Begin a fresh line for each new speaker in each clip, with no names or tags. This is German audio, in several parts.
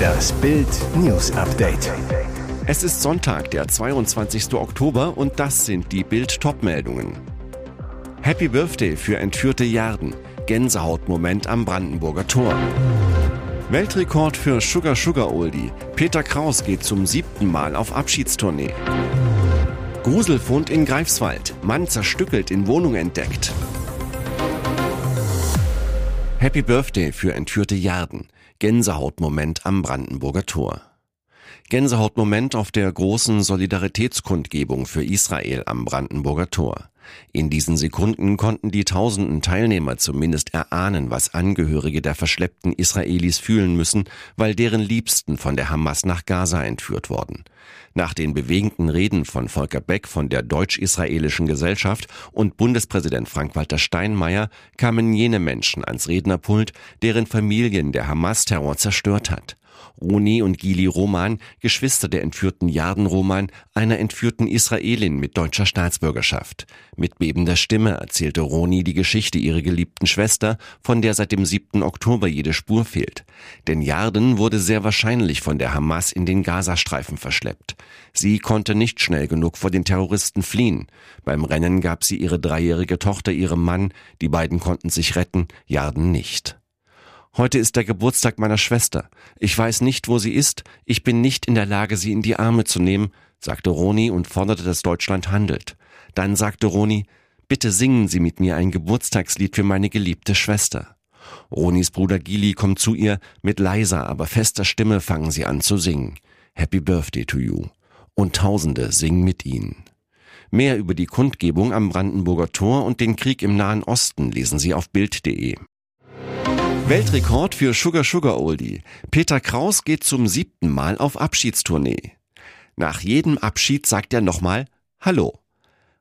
Das Bild News Update.
Es ist Sonntag, der 22. Oktober und das sind die Bild Topmeldungen. Happy Birthday für entführte Jarden. Gänsehautmoment am Brandenburger Tor. Weltrekord für Sugar Sugar Oldie. Peter Kraus geht zum siebten Mal auf Abschiedstournee. Gruselfund in Greifswald. Mann zerstückelt in Wohnung entdeckt. Happy Birthday für entführte Jarden. Gänsehautmoment am Brandenburger Tor. Gänsehautmoment auf der großen Solidaritätskundgebung für Israel am Brandenburger Tor. In diesen Sekunden konnten die tausenden Teilnehmer zumindest erahnen, was Angehörige der verschleppten Israelis fühlen müssen, weil deren Liebsten von der Hamas nach Gaza entführt wurden. Nach den bewegenden Reden von Volker Beck von der deutsch-israelischen Gesellschaft und Bundespräsident Frank-Walter Steinmeier kamen jene Menschen ans Rednerpult, deren Familien der Hamas-Terror zerstört hat. Roni und Gili Roman, Geschwister der entführten Jarden Roman, einer entführten Israelin mit deutscher Staatsbürgerschaft. Mit bebender Stimme erzählte Roni die Geschichte ihrer geliebten Schwester, von der seit dem 7. Oktober jede Spur fehlt. Denn Jarden wurde sehr wahrscheinlich von der Hamas in den Gazastreifen verschleppt. Sie konnte nicht schnell genug vor den Terroristen fliehen. Beim Rennen gab sie ihre dreijährige Tochter ihrem Mann, die beiden konnten sich retten, Jarden nicht. Heute ist der Geburtstag meiner Schwester. Ich weiß nicht, wo sie ist. Ich bin nicht in der Lage, sie in die Arme zu nehmen, sagte Roni und forderte, dass Deutschland handelt. Dann sagte Roni, bitte singen Sie mit mir ein Geburtstagslied für meine geliebte Schwester. Ronis Bruder Gili kommt zu ihr, mit leiser, aber fester Stimme fangen sie an zu singen. Happy Birthday to you. Und Tausende singen mit ihnen. Mehr über die Kundgebung am Brandenburger Tor und den Krieg im Nahen Osten lesen Sie auf Bild.de. Weltrekord für Sugar Sugar Oldie. Peter Kraus geht zum siebten Mal auf Abschiedstournee. Nach jedem Abschied sagt er nochmal Hallo.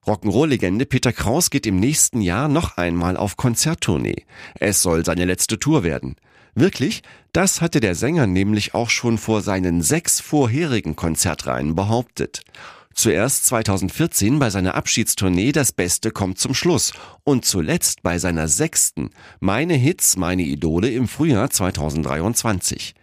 Rock'n'Roll-Legende Peter Kraus geht im nächsten Jahr noch einmal auf Konzerttournee. Es soll seine letzte Tour werden. Wirklich? Das hatte der Sänger nämlich auch schon vor seinen sechs vorherigen Konzertreihen behauptet. Zuerst 2014 bei seiner Abschiedstournee Das Beste kommt zum Schluss und zuletzt bei seiner sechsten Meine Hits, meine Idole im Frühjahr 2023.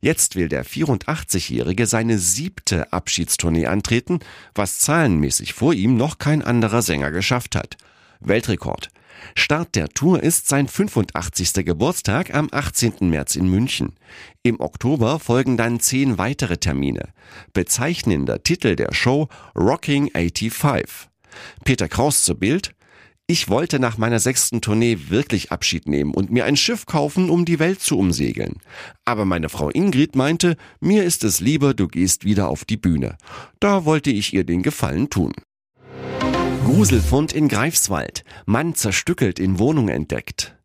Jetzt will der 84-Jährige seine siebte Abschiedstournee antreten, was zahlenmäßig vor ihm noch kein anderer Sänger geschafft hat. Weltrekord. Start der Tour ist sein 85. Geburtstag am 18. März in München. Im Oktober folgen dann zehn weitere Termine. Bezeichnender Titel der Show Rocking 85. Peter Kraus zu Bild. Ich wollte nach meiner sechsten Tournee wirklich Abschied nehmen und mir ein Schiff kaufen, um die Welt zu umsegeln. Aber meine Frau Ingrid meinte, mir ist es lieber, du gehst wieder auf die Bühne. Da wollte ich ihr den Gefallen tun. Gruselfund in Greifswald. Mann zerstückelt in Wohnung entdeckt.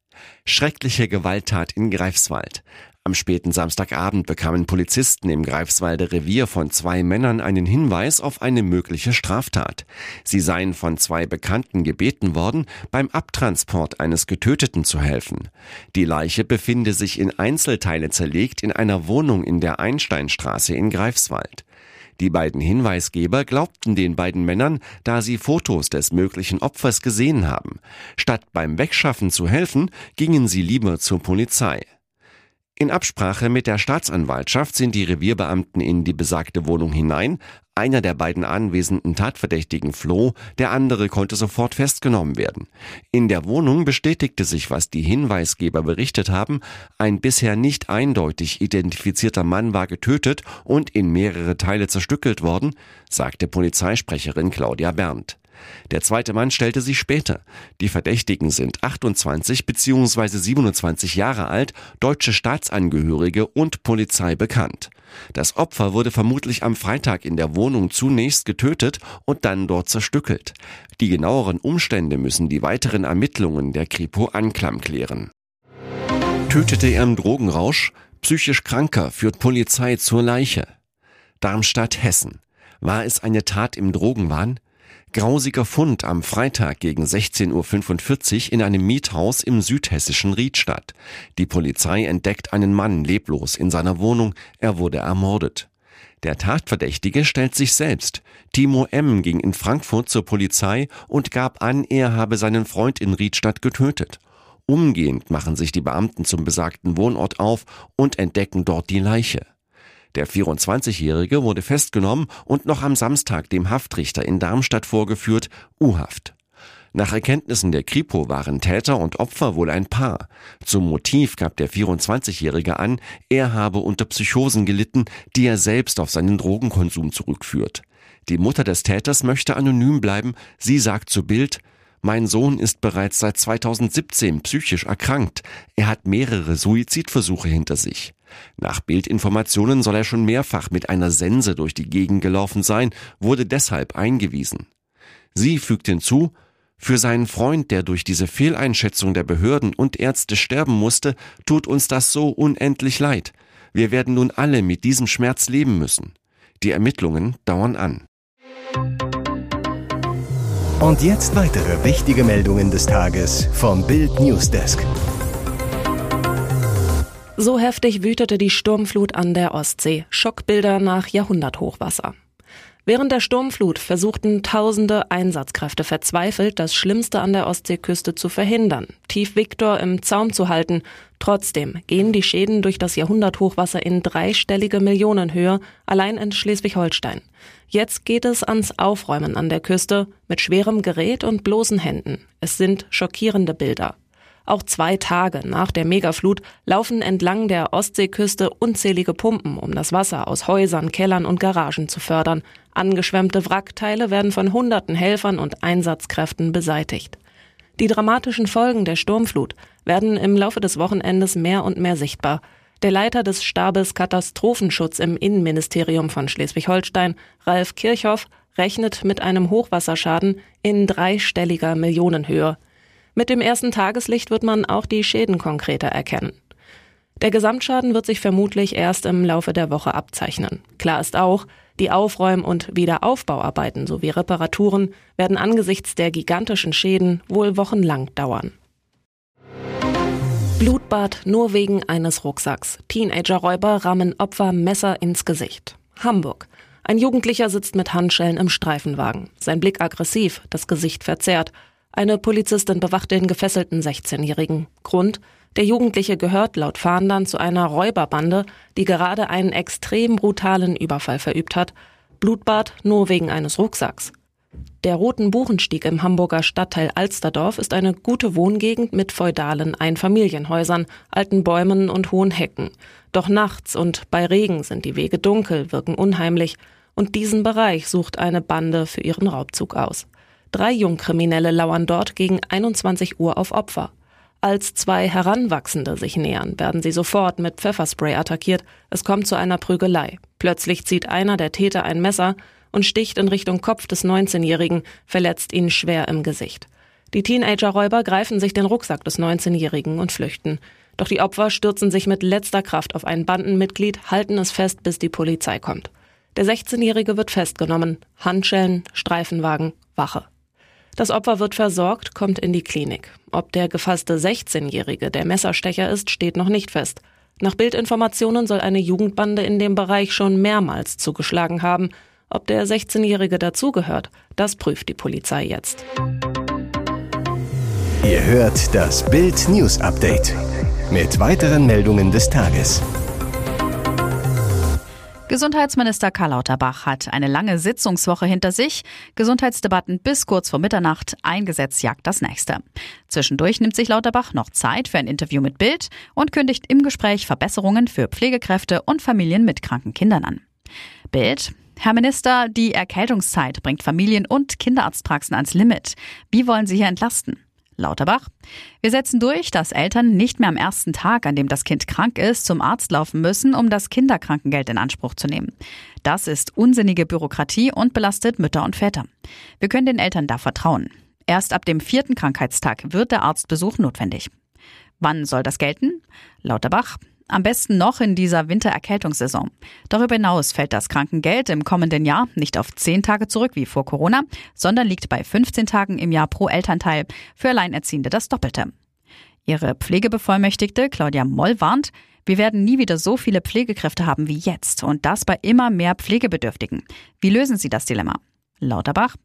Schreckliche Gewalttat in Greifswald. Am späten Samstagabend bekamen Polizisten im Greifswalder Revier von zwei Männern einen Hinweis auf eine mögliche Straftat. Sie seien von zwei Bekannten gebeten worden, beim Abtransport eines Getöteten zu helfen. Die Leiche befinde sich in Einzelteile zerlegt in einer Wohnung in der Einsteinstraße in Greifswald. Die beiden Hinweisgeber glaubten den beiden Männern, da sie Fotos des möglichen Opfers gesehen haben. Statt beim Wegschaffen zu helfen, gingen sie lieber zur Polizei. In Absprache mit der Staatsanwaltschaft sind die Revierbeamten in die besagte Wohnung hinein. Einer der beiden anwesenden Tatverdächtigen floh, der andere konnte sofort festgenommen werden. In der Wohnung bestätigte sich, was die Hinweisgeber berichtet haben. Ein bisher nicht eindeutig identifizierter Mann war getötet und in mehrere Teile zerstückelt worden, sagte Polizeisprecherin Claudia Berndt. Der zweite Mann stellte sich später. Die Verdächtigen sind 28 bzw. 27 Jahre alt, deutsche Staatsangehörige und Polizei bekannt. Das Opfer wurde vermutlich am Freitag in der Wohnung zunächst getötet und dann dort zerstückelt. Die genaueren Umstände müssen die weiteren Ermittlungen der Kripo Anklam klären. Tötete er im Drogenrausch? Psychisch Kranker führt Polizei zur Leiche. Darmstadt, Hessen. War es eine Tat im Drogenwahn? Grausiger Fund am Freitag gegen 16.45 Uhr in einem Miethaus im südhessischen Riedstadt. Die Polizei entdeckt einen Mann leblos in seiner Wohnung. Er wurde ermordet. Der Tatverdächtige stellt sich selbst. Timo M. ging in Frankfurt zur Polizei und gab an, er habe seinen Freund in Riedstadt getötet. Umgehend machen sich die Beamten zum besagten Wohnort auf und entdecken dort die Leiche. Der 24-Jährige wurde festgenommen und noch am Samstag dem Haftrichter in Darmstadt vorgeführt, U-Haft. Nach Erkenntnissen der Kripo waren Täter und Opfer wohl ein Paar. Zum Motiv gab der 24-Jährige an, er habe unter Psychosen gelitten, die er selbst auf seinen Drogenkonsum zurückführt. Die Mutter des Täters möchte anonym bleiben. Sie sagt zu Bild, mein Sohn ist bereits seit 2017 psychisch erkrankt. Er hat mehrere Suizidversuche hinter sich. Nach Bildinformationen soll er schon mehrfach mit einer Sense durch die Gegend gelaufen sein, wurde deshalb eingewiesen. Sie fügt hinzu, für seinen Freund, der durch diese Fehleinschätzung der Behörden und Ärzte sterben musste, tut uns das so unendlich leid. Wir werden nun alle mit diesem Schmerz leben müssen. Die Ermittlungen dauern an.
Und jetzt weitere wichtige Meldungen des Tages vom Bild Newsdesk.
So heftig wütete die Sturmflut an der Ostsee. Schockbilder nach Jahrhunderthochwasser. Während der Sturmflut versuchten tausende Einsatzkräfte verzweifelt, das Schlimmste an der Ostseeküste zu verhindern, Tief Viktor im Zaum zu halten. Trotzdem gehen die Schäden durch das Jahrhunderthochwasser in dreistellige Millionenhöhe allein in Schleswig-Holstein. Jetzt geht es ans Aufräumen an der Küste mit schwerem Gerät und bloßen Händen. Es sind schockierende Bilder. Auch zwei Tage nach der Megaflut laufen entlang der Ostseeküste unzählige Pumpen, um das Wasser aus Häusern, Kellern und Garagen zu fördern. Angeschwemmte Wrackteile werden von hunderten Helfern und Einsatzkräften beseitigt. Die dramatischen Folgen der Sturmflut werden im Laufe des Wochenendes mehr und mehr sichtbar. Der Leiter des Stabes Katastrophenschutz im Innenministerium von Schleswig-Holstein, Ralf Kirchhoff, rechnet mit einem Hochwasserschaden in dreistelliger Millionenhöhe. Mit dem ersten Tageslicht wird man auch die Schäden konkreter erkennen. Der Gesamtschaden wird sich vermutlich erst im Laufe der Woche abzeichnen. Klar ist auch, die Aufräum- und Wiederaufbauarbeiten sowie Reparaturen werden angesichts der gigantischen Schäden wohl wochenlang dauern. Blutbad nur wegen eines Rucksacks. Teenager-Räuber rammen Opfer Messer ins Gesicht. Hamburg. Ein Jugendlicher sitzt mit Handschellen im Streifenwagen. Sein Blick aggressiv, das Gesicht verzerrt. Eine Polizistin bewacht den gefesselten 16-Jährigen. Grund? Der Jugendliche gehört laut Fahndern zu einer Räuberbande, die gerade einen extrem brutalen Überfall verübt hat. Blutbad nur wegen eines Rucksacks. Der Roten Buchenstieg im Hamburger Stadtteil Alsterdorf ist eine gute Wohngegend mit feudalen Einfamilienhäusern, alten Bäumen und hohen Hecken. Doch nachts und bei Regen sind die Wege dunkel, wirken unheimlich, und diesen Bereich sucht eine Bande für ihren Raubzug aus. Drei Jungkriminelle lauern dort gegen 21 Uhr auf Opfer. Als zwei Heranwachsende sich nähern, werden sie sofort mit Pfefferspray attackiert. Es kommt zu einer Prügelei. Plötzlich zieht einer der Täter ein Messer und sticht in Richtung Kopf des 19-Jährigen, verletzt ihn schwer im Gesicht. Die Teenager-Räuber greifen sich den Rucksack des 19-Jährigen und flüchten. Doch die Opfer stürzen sich mit letzter Kraft auf ein Bandenmitglied, halten es fest, bis die Polizei kommt. Der 16-Jährige wird festgenommen. Handschellen, Streifenwagen, Wache. Das Opfer wird versorgt, kommt in die Klinik. Ob der gefasste 16-Jährige der Messerstecher ist, steht noch nicht fest. Nach Bildinformationen soll eine Jugendbande in dem Bereich schon mehrmals zugeschlagen haben. Ob der 16-Jährige dazugehört, das prüft die Polizei jetzt.
Ihr hört das Bild News Update mit weiteren Meldungen des Tages.
Gesundheitsminister Karl Lauterbach hat eine lange Sitzungswoche hinter sich. Gesundheitsdebatten bis kurz vor Mitternacht. Ein Gesetz jagt das nächste. Zwischendurch nimmt sich Lauterbach noch Zeit für ein Interview mit Bild und kündigt im Gespräch Verbesserungen für Pflegekräfte und Familien mit kranken Kindern an. Bild. Herr Minister, die Erkältungszeit bringt Familien und Kinderarztpraxen ans Limit. Wie wollen Sie hier entlasten? Lauterbach. Wir setzen durch, dass Eltern nicht mehr am ersten Tag, an dem das Kind krank ist, zum Arzt laufen müssen, um das Kinderkrankengeld in Anspruch zu nehmen. Das ist unsinnige Bürokratie und belastet Mütter und Väter. Wir können den Eltern da vertrauen. Erst ab dem vierten Krankheitstag wird der Arztbesuch notwendig. Wann soll das gelten? Lauterbach. Am besten noch in dieser Wintererkältungssaison. Darüber hinaus fällt das Krankengeld im kommenden Jahr nicht auf 10 Tage zurück wie vor Corona, sondern liegt bei 15 Tagen im Jahr pro Elternteil, für Alleinerziehende das Doppelte. Ihre Pflegebevollmächtigte Claudia Moll warnt, wir werden nie wieder so viele Pflegekräfte haben wie jetzt und das bei immer mehr Pflegebedürftigen. Wie lösen Sie das Dilemma? Lauterbach.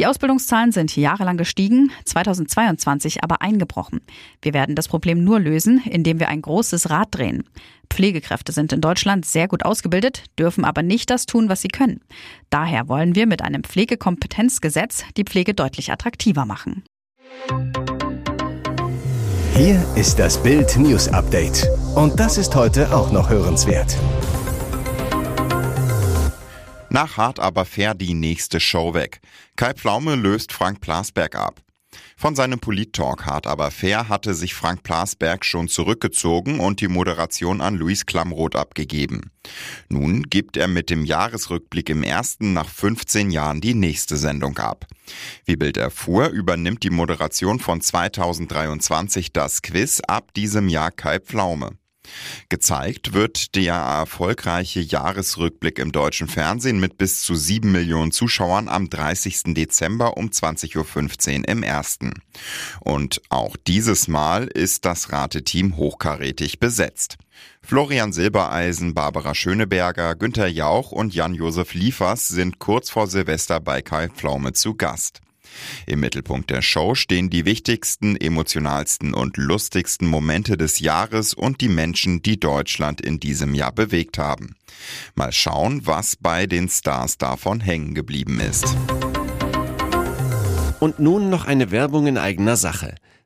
Die Ausbildungszahlen sind jahrelang gestiegen, 2022 aber eingebrochen. Wir werden das Problem nur lösen, indem wir ein großes Rad drehen. Pflegekräfte sind in Deutschland sehr gut ausgebildet, dürfen aber nicht das tun, was sie können. Daher wollen wir mit einem Pflegekompetenzgesetz die Pflege deutlich attraktiver machen.
Hier ist das Bild News Update. Und das ist heute auch noch hörenswert.
Nach hart aber fair die nächste Show weg. Kai Pflaume löst Frank Plasberg ab. Von seinem Polit-Talk hart aber fair hatte sich Frank Plasberg schon zurückgezogen und die Moderation an Luis Klamroth abgegeben. Nun gibt er mit dem Jahresrückblick im ersten nach 15 Jahren die nächste Sendung ab. Wie Bild erfuhr, übernimmt die Moderation von 2023 das Quiz ab diesem Jahr Kai Pflaume. Gezeigt wird der erfolgreiche Jahresrückblick im deutschen Fernsehen mit bis zu sieben Millionen Zuschauern am 30. Dezember um 20.15 Uhr im ersten. Und auch dieses Mal ist das Rateteam hochkarätig besetzt. Florian Silbereisen, Barbara Schöneberger, Günther Jauch und Jan-Josef Liefers sind kurz vor Silvester bei Kai Pflaume zu Gast. Im Mittelpunkt der Show stehen die wichtigsten, emotionalsten und lustigsten Momente des Jahres und die Menschen, die Deutschland in diesem Jahr bewegt haben. Mal schauen, was bei den Stars davon hängen geblieben ist.
Und nun noch eine Werbung in eigener Sache.